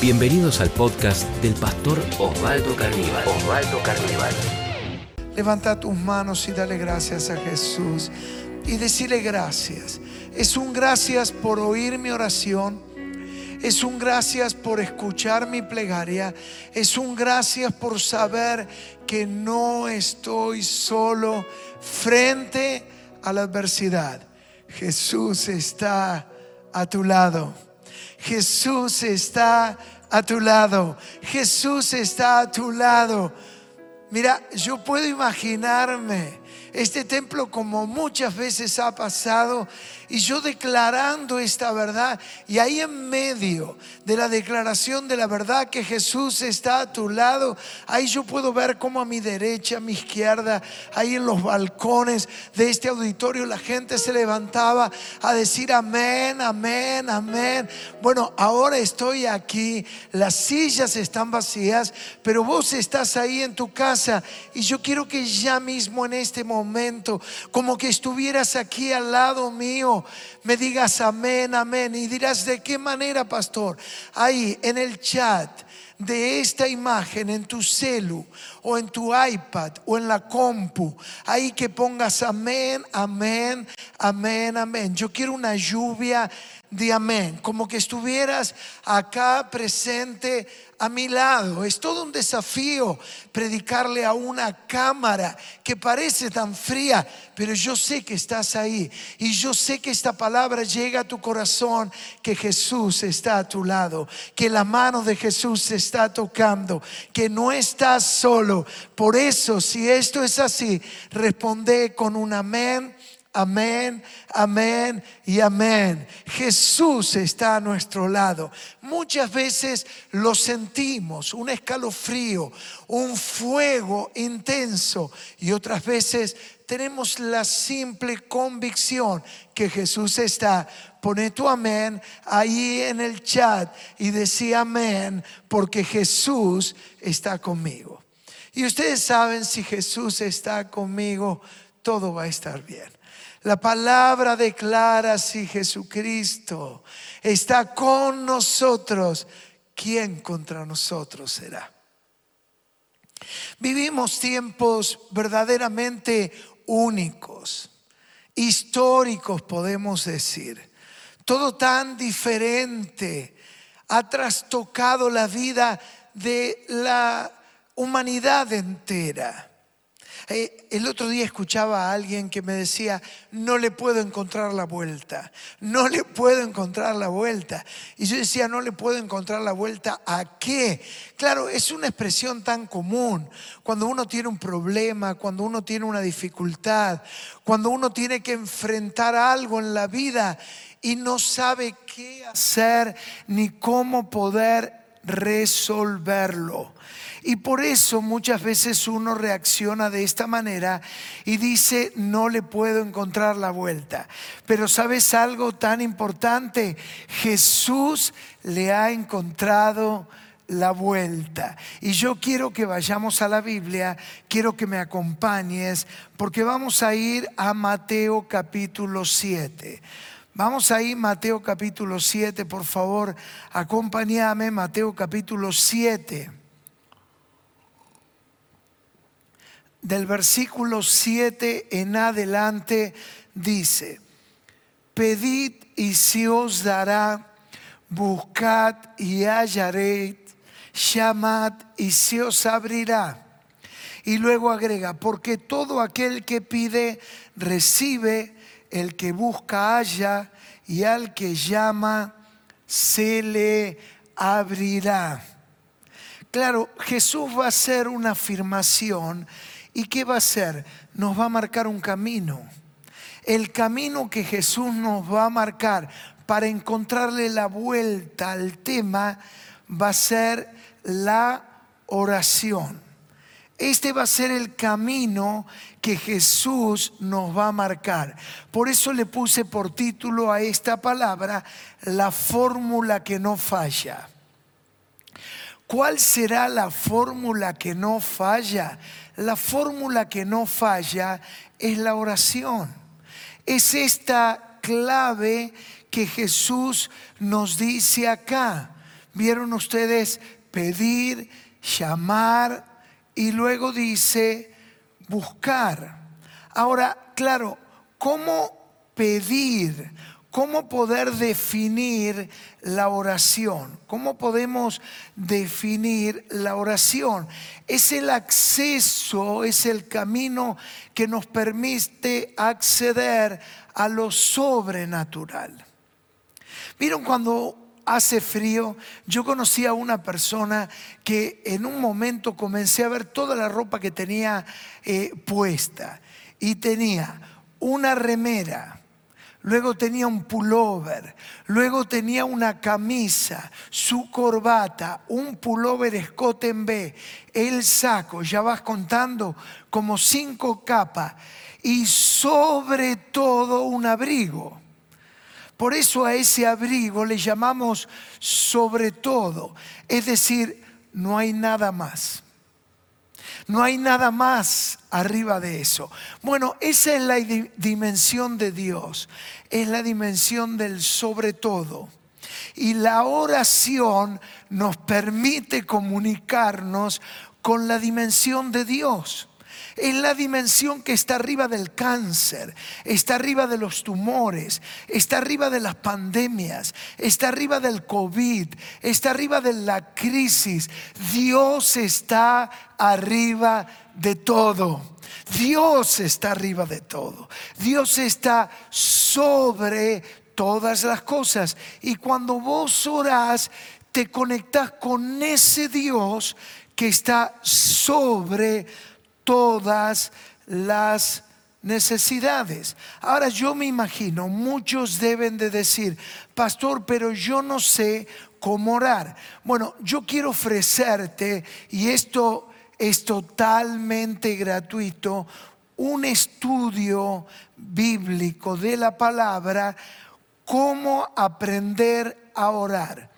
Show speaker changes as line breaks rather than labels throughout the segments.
Bienvenidos al podcast del pastor Osvaldo Carnival. Osvaldo Carnival.
Levanta tus manos y dale gracias a Jesús y decirle gracias. Es un gracias por oír mi oración. Es un gracias por escuchar mi plegaria. Es un gracias por saber que no estoy solo frente a la adversidad. Jesús está a tu lado. Jesús está a tu lado. Jesús está a tu lado. Mira, yo puedo imaginarme este templo como muchas veces ha pasado y yo declarando esta verdad y ahí en medio de la declaración de la verdad que Jesús está a tu lado, ahí yo puedo ver cómo a mi derecha, a mi izquierda, ahí en los balcones de este auditorio la gente se levantaba a decir amén, amén, amén. Bueno, ahora estoy aquí, las sillas están vacías, pero vos estás ahí en tu casa y yo quiero que ya mismo en este momento, como que estuvieras aquí al lado mío, me digas amén, amén. Y dirás, ¿de qué manera, pastor? Ahí en el chat de esta imagen en tu celu o en tu iPad o en la compu, ahí que pongas amén, amén, amén, amén. Yo quiero una lluvia de amén, como que estuvieras acá presente a mi lado. Es todo un desafío predicarle a una cámara que parece tan fría, pero yo sé que estás ahí y yo sé que esta palabra llega a tu corazón, que Jesús está a tu lado, que la mano de Jesús se está tocando, que no estás solo. Por eso, si esto es así, responde con un amén Amén, amén y amén. Jesús está a nuestro lado. Muchas veces lo sentimos, un escalofrío, un fuego intenso y otras veces tenemos la simple convicción que Jesús está. Pone tu amén ahí en el chat y decía amén porque Jesús está conmigo. Y ustedes saben, si Jesús está conmigo, todo va a estar bien. La palabra declara si Jesucristo está con nosotros, ¿quién contra nosotros será? Vivimos tiempos verdaderamente únicos, históricos podemos decir. Todo tan diferente ha trastocado la vida de la humanidad entera. Eh, el otro día escuchaba a alguien que me decía, no le puedo encontrar la vuelta, no le puedo encontrar la vuelta. Y yo decía, no le puedo encontrar la vuelta a qué. Claro, es una expresión tan común. Cuando uno tiene un problema, cuando uno tiene una dificultad, cuando uno tiene que enfrentar algo en la vida y no sabe qué hacer ni cómo poder resolverlo. Y por eso muchas veces uno reacciona de esta manera y dice, no le puedo encontrar la vuelta. Pero sabes algo tan importante, Jesús le ha encontrado la vuelta. Y yo quiero que vayamos a la Biblia, quiero que me acompañes, porque vamos a ir a Mateo capítulo 7. Vamos a ir Mateo capítulo 7, por favor, acompáñame, Mateo capítulo 7. Del versículo 7 en adelante dice, pedid y se os dará, buscad y hallaréis, llamad y se os abrirá. Y luego agrega, porque todo aquel que pide, recibe, el que busca, halla, y al que llama, se le abrirá. Claro, Jesús va a hacer una afirmación ¿Y qué va a hacer? Nos va a marcar un camino. El camino que Jesús nos va a marcar para encontrarle la vuelta al tema va a ser la oración. Este va a ser el camino que Jesús nos va a marcar. Por eso le puse por título a esta palabra la fórmula que no falla. ¿Cuál será la fórmula que no falla? La fórmula que no falla es la oración. Es esta clave que Jesús nos dice acá. Vieron ustedes pedir, llamar y luego dice buscar. Ahora, claro, ¿cómo pedir? ¿Cómo poder definir la oración? ¿Cómo podemos definir la oración? Es el acceso, es el camino que nos permite acceder a lo sobrenatural. Vieron cuando hace frío, yo conocí a una persona que en un momento comencé a ver toda la ropa que tenía eh, puesta y tenía una remera, luego tenía un pullover, luego tenía una camisa, su corbata, un pullover escote en B, el saco, ya vas contando como cinco capas y sobre todo un abrigo. Por eso a ese abrigo le llamamos sobre todo, es decir, no hay nada más. No hay nada más arriba de eso. Bueno, esa es la dimensión de Dios, es la dimensión del sobre todo. Y la oración nos permite comunicarnos con la dimensión de Dios es la dimensión que está arriba del cáncer, está arriba de los tumores, está arriba de las pandemias, está arriba del COVID, está arriba de la crisis. Dios está arriba de todo. Dios está arriba de todo. Dios está sobre todas las cosas. Y cuando vos orás, te conectas con ese Dios que está sobre todas las necesidades. Ahora yo me imagino, muchos deben de decir, pastor, pero yo no sé cómo orar. Bueno, yo quiero ofrecerte, y esto es totalmente gratuito, un estudio bíblico de la palabra, cómo aprender a orar.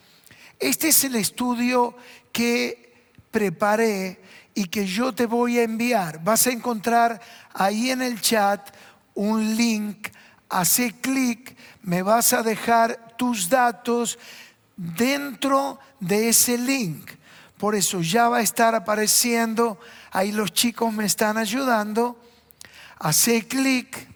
Este es el estudio que preparé y que yo te voy a enviar. Vas a encontrar ahí en el chat un link, hace clic, me vas a dejar tus datos dentro de ese link. Por eso ya va a estar apareciendo, ahí los chicos me están ayudando. Hace clic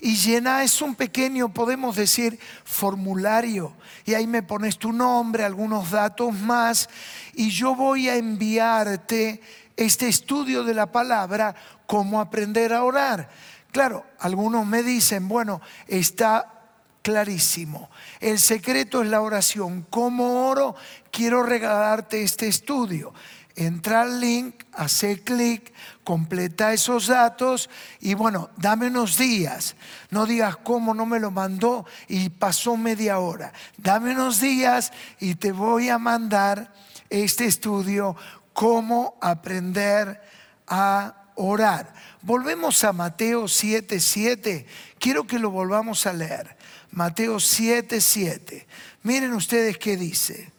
y llena es un pequeño, podemos decir, formulario. Y ahí me pones tu nombre, algunos datos más, y yo voy a enviarte este estudio de la palabra, cómo aprender a orar. Claro, algunos me dicen, bueno, está clarísimo. El secreto es la oración. ¿Cómo oro? Quiero regalarte este estudio. Entra al link, hace clic, completa esos datos y bueno, dame unos días. No digas cómo no me lo mandó y pasó media hora. Dame unos días y te voy a mandar este estudio cómo aprender a orar. Volvemos a Mateo 7:7. Quiero que lo volvamos a leer. Mateo 7:7. Miren ustedes qué dice.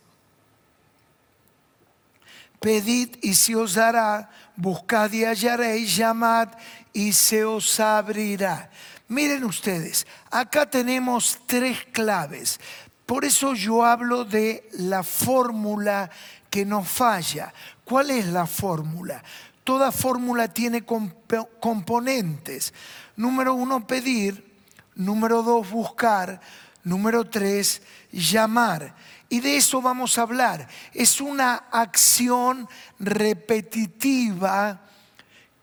Pedid y se os dará, buscad y hallaréis, llamad y se os abrirá. Miren ustedes, acá tenemos tres claves. Por eso yo hablo de la fórmula que no falla. ¿Cuál es la fórmula? Toda fórmula tiene componentes. Número uno, pedir. Número dos, buscar. Número tres, llamar. Y de eso vamos a hablar. Es una acción repetitiva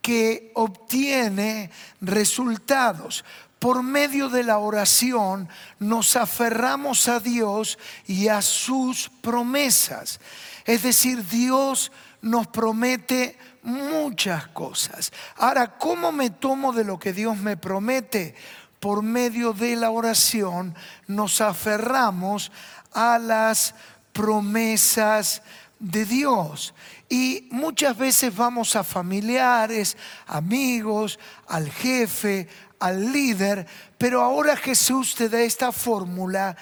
que obtiene resultados. Por medio de la oración nos aferramos a Dios y a sus promesas. Es decir, Dios nos promete muchas cosas. Ahora, ¿cómo me tomo de lo que Dios me promete? Por medio de la oración nos aferramos a las promesas de Dios. Y muchas veces vamos a familiares, amigos, al jefe, al líder, pero ahora Jesús te da esta fórmula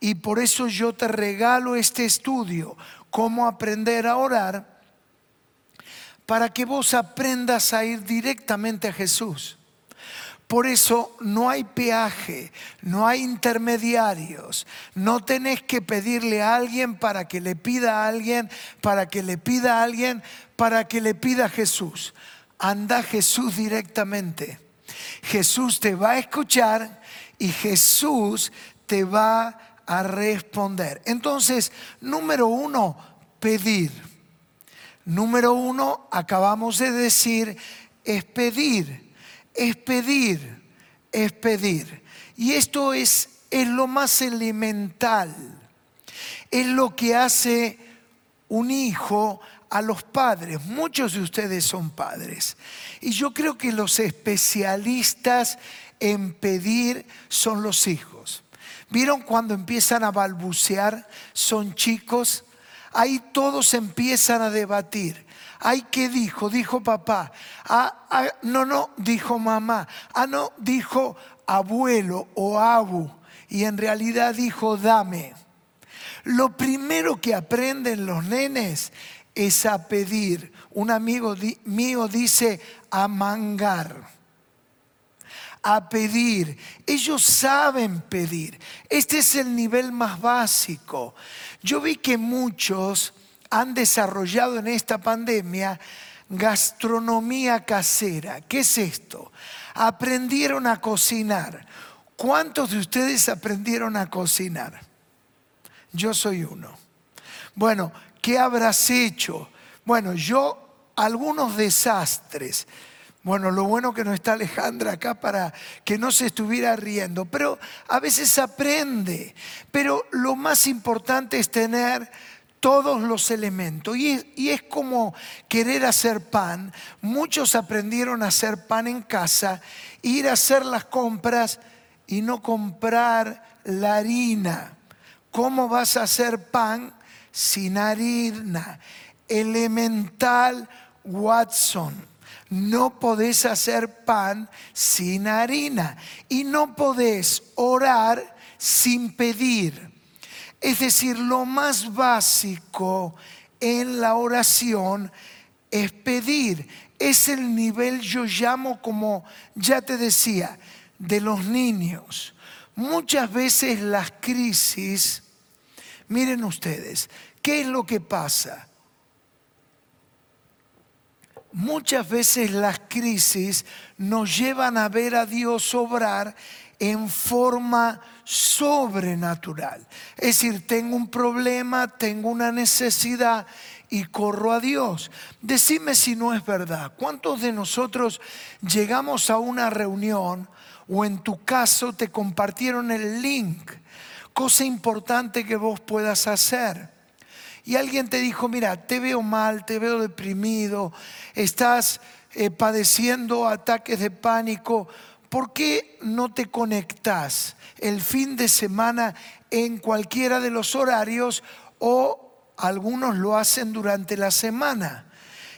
y por eso yo te regalo este estudio cómo aprender a orar para que vos aprendas a ir directamente a Jesús. Por eso no hay peaje, no hay intermediarios. No tenés que pedirle a alguien para que le pida a alguien, para que le pida a alguien, para que le pida a Jesús. Anda Jesús directamente. Jesús te va a escuchar y Jesús te va a responder. Entonces, número uno, pedir. Número uno, acabamos de decir, es pedir es pedir, es pedir. Y esto es, es lo más elemental. Es lo que hace un hijo a los padres. Muchos de ustedes son padres. Y yo creo que los especialistas en pedir son los hijos. ¿Vieron cuando empiezan a balbucear? Son chicos. Ahí todos empiezan a debatir. Ay, ¿qué dijo? Dijo papá. Ah, ah, no, no, dijo mamá. Ah, no, dijo abuelo o abu. Y en realidad dijo dame. Lo primero que aprenden los nenes es a pedir. Un amigo mío dice a mangar a pedir. Ellos saben pedir. Este es el nivel más básico. Yo vi que muchos han desarrollado en esta pandemia gastronomía casera. ¿Qué es esto? Aprendieron a cocinar. ¿Cuántos de ustedes aprendieron a cocinar? Yo soy uno. Bueno, ¿qué habrás hecho? Bueno, yo algunos desastres. Bueno, lo bueno que no está Alejandra acá para que no se estuviera riendo, pero a veces aprende. Pero lo más importante es tener todos los elementos. Y es, como querer hacer pan. Muchos aprendieron a hacer pan en casa, ir a hacer las compras y no comprar la harina. ¿Cómo vas a hacer pan sin harina? Elemental Watson. No podés hacer pan sin harina y no podés orar sin pedir. Es decir, lo más básico en la oración es pedir. Es el nivel, yo llamo como, ya te decía, de los niños. Muchas veces las crisis, miren ustedes, ¿qué es lo que pasa? Muchas veces las crisis nos llevan a ver a Dios obrar en forma sobrenatural. Es decir, tengo un problema, tengo una necesidad y corro a Dios. Decime si no es verdad. ¿Cuántos de nosotros llegamos a una reunión o en tu caso te compartieron el link? Cosa importante que vos puedas hacer. Y alguien te dijo, mira, te veo mal, te veo deprimido, estás eh, padeciendo ataques de pánico ¿por qué no te conectas el fin de semana en cualquiera de los horarios o algunos lo hacen durante la semana?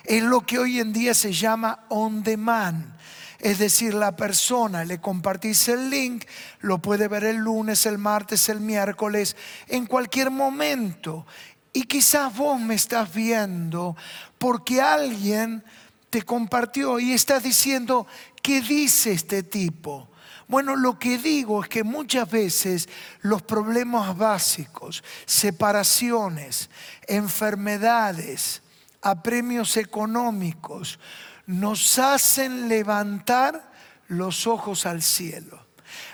Es lo que hoy en día se llama on demand. Es decir, la persona le compartís el link, lo puede ver el lunes, el martes, el miércoles, en cualquier momento. Y quizás vos me estás viendo porque alguien te compartió y estás diciendo, ¿Qué dice este tipo? Bueno, lo que digo es que muchas veces los problemas básicos, separaciones, enfermedades, apremios económicos, nos hacen levantar los ojos al cielo.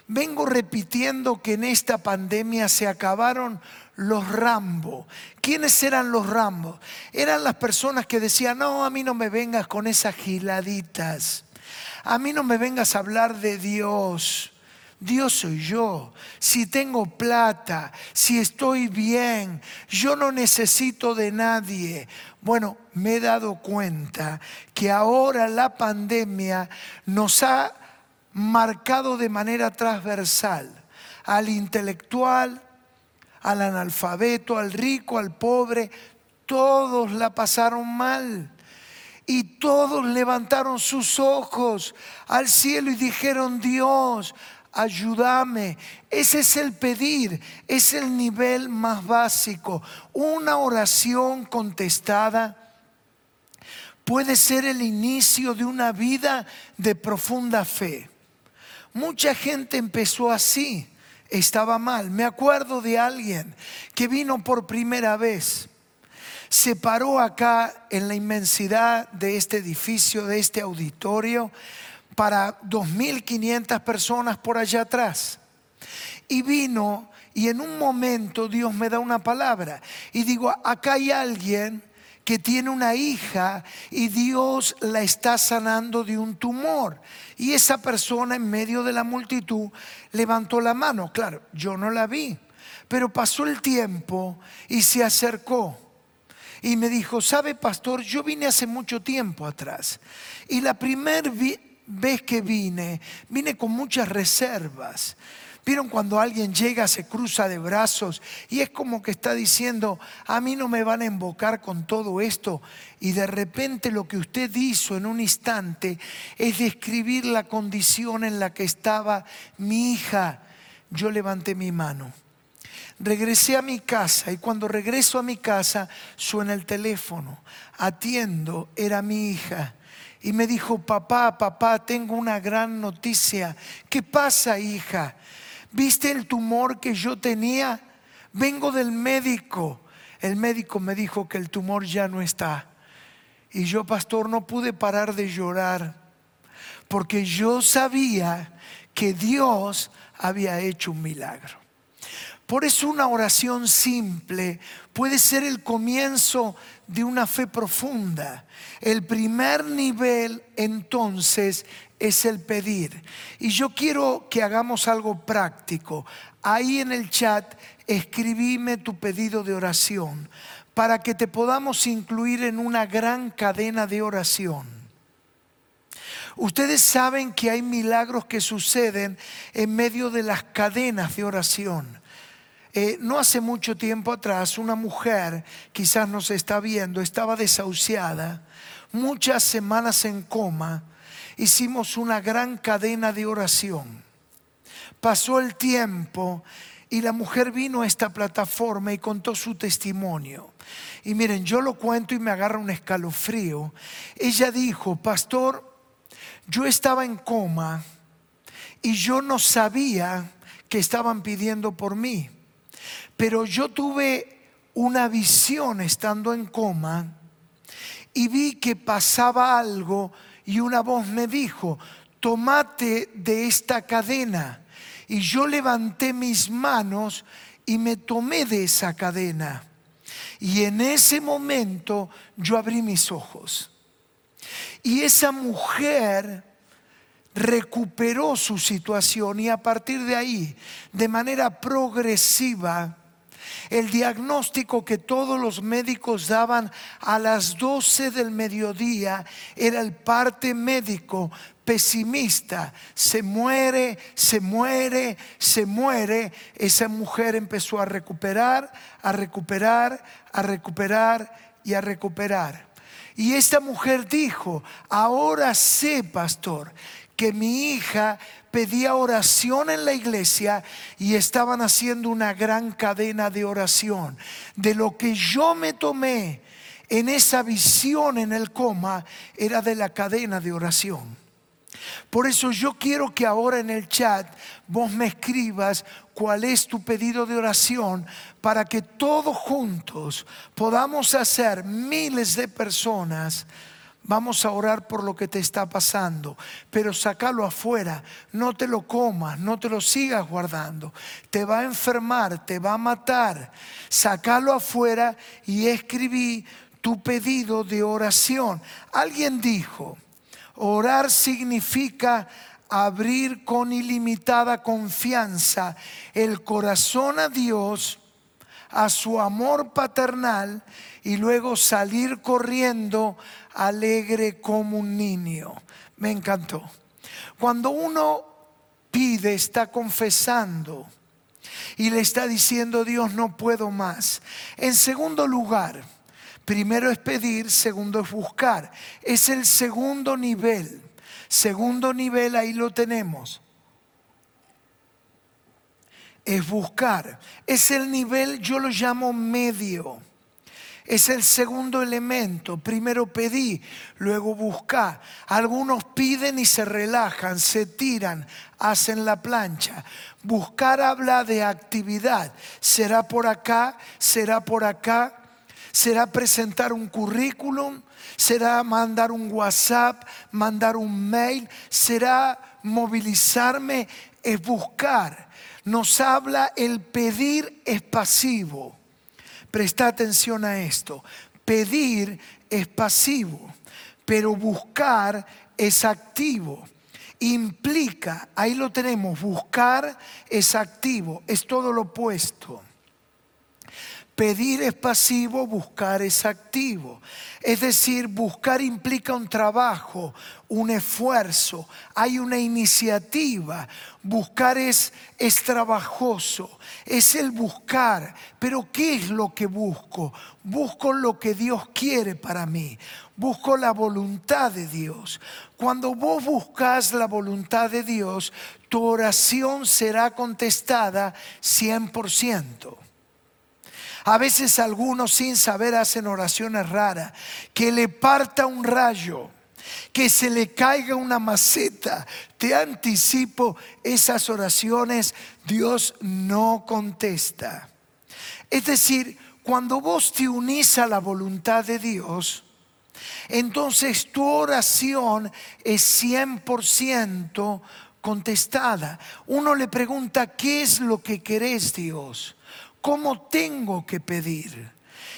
Vengo repitiendo que en esta pandemia se acabaron los Rambo. ¿Quiénes eran los Rambo? Eran las personas que decían, no, a mí no me vengas con esas giladitas. A mí no me vengas a hablar de Dios. Dios soy yo. Si tengo plata, si estoy bien, yo no necesito de nadie. Bueno, me he dado cuenta que ahora la pandemia nos ha marcado de manera transversal al intelectual, al analfabeto, al rico, al pobre. Todos la pasaron mal. Y todos levantaron sus ojos al cielo y dijeron, Dios, ayúdame. Ese es el pedir, es el nivel más básico. Una oración contestada puede ser el inicio de una vida de profunda fe. Mucha gente empezó así, estaba mal. Me acuerdo de alguien que vino por primera vez, se paró acá en la inmensidad de este edificio, de este auditorio, para 2.500 personas por allá atrás. Y vino y en un momento Dios me da una palabra y digo, acá hay alguien que tiene una hija y Dios la está sanando de un tumor. Y esa persona en medio de la multitud levantó la mano. Claro, yo no la vi, pero pasó el tiempo y se acercó. Y me dijo, sabe pastor, yo vine hace mucho tiempo atrás. Y la primera vez que vine, vine con muchas reservas. ¿Vieron cuando alguien llega, se cruza de brazos y es como que está diciendo, a mí no me van a invocar con todo esto? Y de repente lo que usted hizo en un instante es describir la condición en la que estaba mi hija. Yo levanté mi mano. Regresé a mi casa y cuando regreso a mi casa suena el teléfono. Atiendo, era mi hija. Y me dijo, papá, papá, tengo una gran noticia. ¿Qué pasa, hija? ¿Viste el tumor que yo tenía? Vengo del médico. El médico me dijo que el tumor ya no está. Y yo, pastor, no pude parar de llorar porque yo sabía que Dios había hecho un milagro. Por eso una oración simple puede ser el comienzo de una fe profunda. El primer nivel entonces es el pedir. Y yo quiero que hagamos algo práctico. Ahí en el chat escribime tu pedido de oración para que te podamos incluir en una gran cadena de oración. Ustedes saben que hay milagros que suceden en medio de las cadenas de oración. Eh, no hace mucho tiempo atrás una mujer, quizás nos está viendo, estaba desahuciada, muchas semanas en coma, hicimos una gran cadena de oración. Pasó el tiempo y la mujer vino a esta plataforma y contó su testimonio. Y miren, yo lo cuento y me agarra un escalofrío. Ella dijo, pastor, yo estaba en coma y yo no sabía que estaban pidiendo por mí. Pero yo tuve una visión estando en coma y vi que pasaba algo y una voz me dijo, tomate de esta cadena. Y yo levanté mis manos y me tomé de esa cadena. Y en ese momento yo abrí mis ojos. Y esa mujer recuperó su situación y a partir de ahí, de manera progresiva, el diagnóstico que todos los médicos daban a las 12 del mediodía era el parte médico pesimista. Se muere, se muere, se muere. Esa mujer empezó a recuperar, a recuperar, a recuperar y a recuperar. Y esta mujer dijo, ahora sé, pastor, que mi hija pedía oración en la iglesia y estaban haciendo una gran cadena de oración. De lo que yo me tomé en esa visión en el coma era de la cadena de oración. Por eso yo quiero que ahora en el chat vos me escribas cuál es tu pedido de oración para que todos juntos podamos hacer miles de personas Vamos a orar por lo que te está pasando, pero sacalo afuera, no te lo comas, no te lo sigas guardando. Te va a enfermar, te va a matar. Sacalo afuera y escribí tu pedido de oración. Alguien dijo, orar significa abrir con ilimitada confianza el corazón a Dios, a su amor paternal y luego salir corriendo alegre como un niño. Me encantó. Cuando uno pide, está confesando y le está diciendo, Dios, no puedo más. En segundo lugar, primero es pedir, segundo es buscar. Es el segundo nivel. Segundo nivel, ahí lo tenemos. Es buscar. Es el nivel, yo lo llamo medio Es el segundo elemento. Primero pedí, luego buscar. Algunos piden y se relajan, se tiran, hacen la plancha. Buscar habla de actividad. Será por acá, será por acá, será presentar un currículum, será mandar un WhatsApp, mandar un mail, será movilizarme, es buscar. Nos habla el pedir es pasivo. Presta atención a esto. Pedir es pasivo, pero buscar es activo. Implica, ahí lo tenemos, buscar es activo, es todo lo opuesto. Pedir es pasivo, buscar es activo. Es decir, buscar implica un trabajo, un esfuerzo, hay una iniciativa. Buscar es, es trabajoso, es el buscar. Pero ¿qué es lo que busco? Busco lo que Dios quiere para mí. Busco la voluntad de Dios. Cuando vos buscas la voluntad de Dios, tu oración será contestada 100%. A veces algunos sin saber hacen oraciones raras. Que le parta un rayo, que se le caiga una maceta. Te anticipo, esas oraciones Dios no contesta. Es decir, cuando vos te unís a la voluntad de Dios, entonces tu oración es 100% contestada. Uno le pregunta, ¿qué es lo que querés Dios? Cómo tengo que pedir.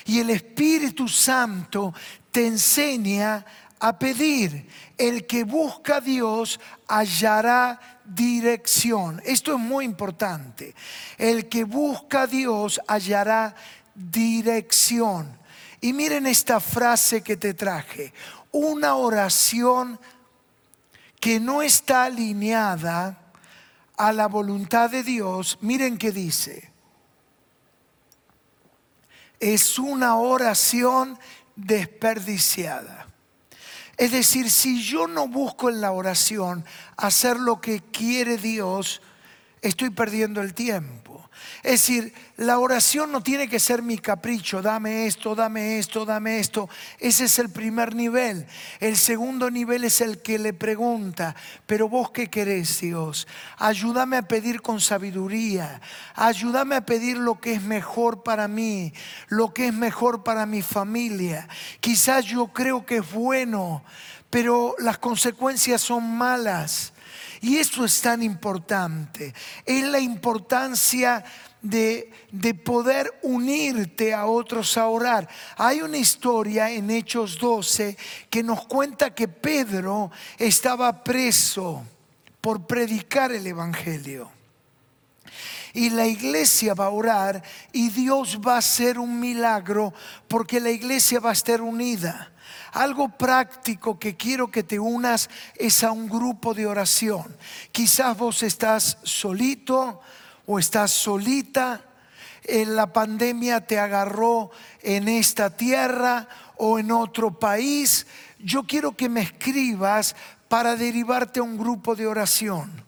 Y el Espíritu Santo te enseña a pedir. El que busca a Dios hallará dirección. Esto es muy importante. El que busca a Dios hallará dirección. Y miren esta frase que te traje. Una oración que no está alineada a la voluntad de Dios. Miren qué dice es una oración desperdiciada. Es decir, si yo no busco en la oración hacer lo que quiere Dios, estoy perdiendo el tiempo. Es decir, la oración no tiene que ser mi capricho, dame esto, dame esto, dame esto. Ese es el primer nivel. El segundo nivel es el que le pregunta, pero vos qué querés, Dios? Ayúdame a pedir con sabiduría, ayúdame a pedir lo que es mejor para mí, lo que es mejor para mi familia. Quizás yo creo que es bueno, pero las consecuencias son malas. Y eso es tan importante. Es la importancia de, de, poder unirte a otros a orar. Hay una historia en Hechos 12 que nos cuenta que Pedro estaba preso por predicar el Evangelio. Y la iglesia va a orar y Dios va a hacer un milagro porque la iglesia va a estar unida. Algo práctico que quiero que te unas es a un grupo de oración. Quizás vos estás solito o estás solita. En la pandemia te agarró en esta tierra o en otro país. Yo quiero que me escribas para derivarte a un grupo de oración.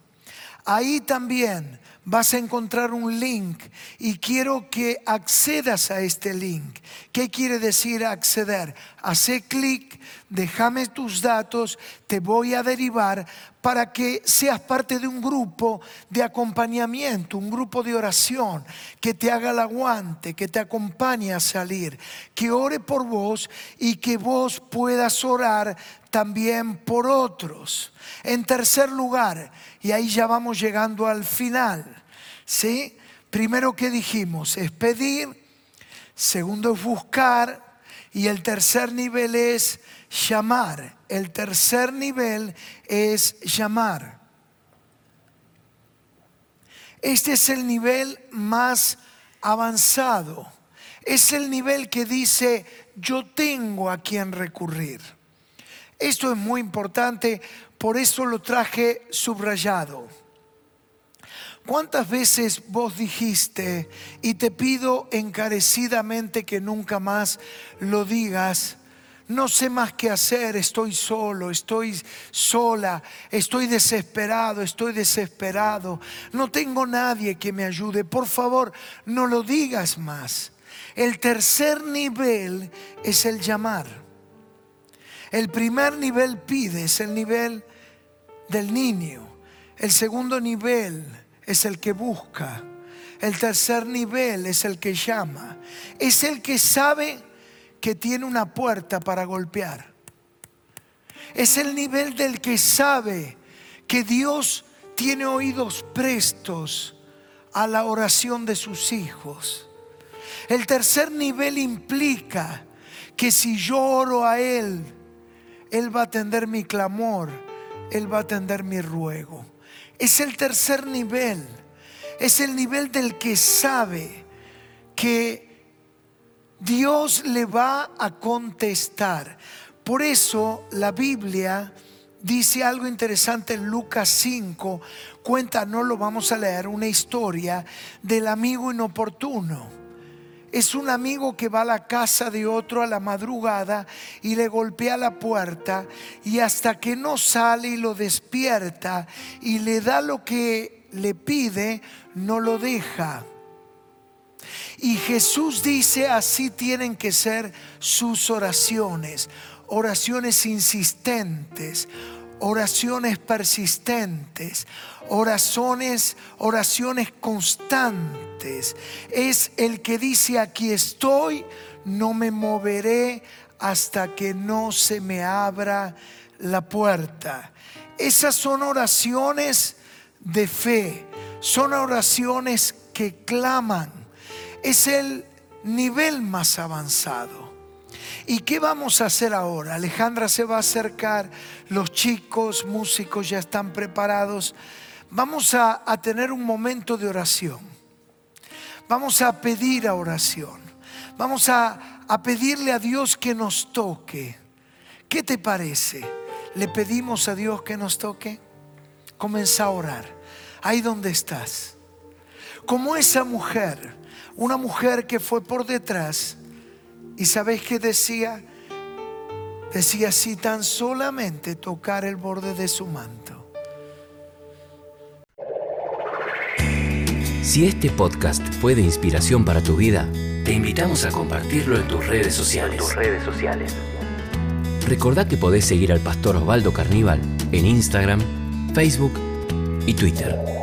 Ahí también vas a encontrar un link y quiero que accedas a este link. ¿Qué quiere decir acceder? Hace clic, déjame tus datos, te voy a derivar para que seas parte de un grupo de acompañamiento, un grupo de oración, que te haga el aguante, que te acompañe a salir, que ore por vos y que vos puedas orar también por otros. En tercer lugar, y ahí ya vamos llegando al final, ¿sí? Primero que dijimos es pedir, segundo es buscar y el tercer nivel es llamar. El tercer nivel es llamar. Este es el nivel más avanzado. Es el nivel que dice, yo tengo a quien recurrir. Esto es muy importante, por eso lo traje subrayado. ¿Cuántas veces vos dijiste, y te pido encarecidamente que nunca más lo digas, no sé más qué hacer, estoy solo, estoy sola, estoy desesperado, estoy desesperado, no tengo nadie que me ayude, por favor, no lo digas más. El tercer nivel es el llamar. El primer nivel pide, es el nivel del niño. El segundo nivel es el que busca. El tercer nivel es el que llama. Es el que sabe que tiene una puerta para golpear. Es el nivel del que sabe que Dios tiene oídos prestos a la oración de sus hijos. El tercer nivel implica que si yo oro a Él, Él va a atender mi clamor, Él va a atender mi ruego. Es el tercer nivel, es el nivel del que sabe que Dios le va a contestar. Por eso la Biblia dice algo interesante en Lucas 5, cuenta, no lo vamos a leer, una historia del amigo inoportuno es un amigo que va a la casa de otro a la madrugada y le golpea la puerta y hasta que no sale y lo despierta y le da lo que le pide, no lo deja. Y Jesús dice, así tienen que ser sus oraciones, oraciones insistentes, oraciones persistentes, oraciones, oraciones constantes. Es el que dice, aquí estoy, no me moveré hasta que no se me abra la puerta. Esas son oraciones de fe, son oraciones que claman. Es el nivel más avanzado. ¿Y qué vamos a hacer ahora? Alejandra se va a acercar, los chicos, músicos ya están preparados. Vamos a, tener un momento de oración. Vamos a pedir a oración. Vamos a, a pedirle a Dios que nos toque. ¿Qué te parece? ¿Le pedimos a Dios que nos toque? Comienza a orar. Ahí donde estás. Como esa mujer, una mujer que fue por detrás ¿Y sabéis qué decía? Decía, si tan solamente tocar el borde de su manto.
Si este podcast fue de inspiración para tu vida, te invitamos a compartirlo en tus redes sociales. tus redes sociales. Recordá que podés seguir al pastor Osvaldo Carníbal en Instagram, Facebook y Twitter.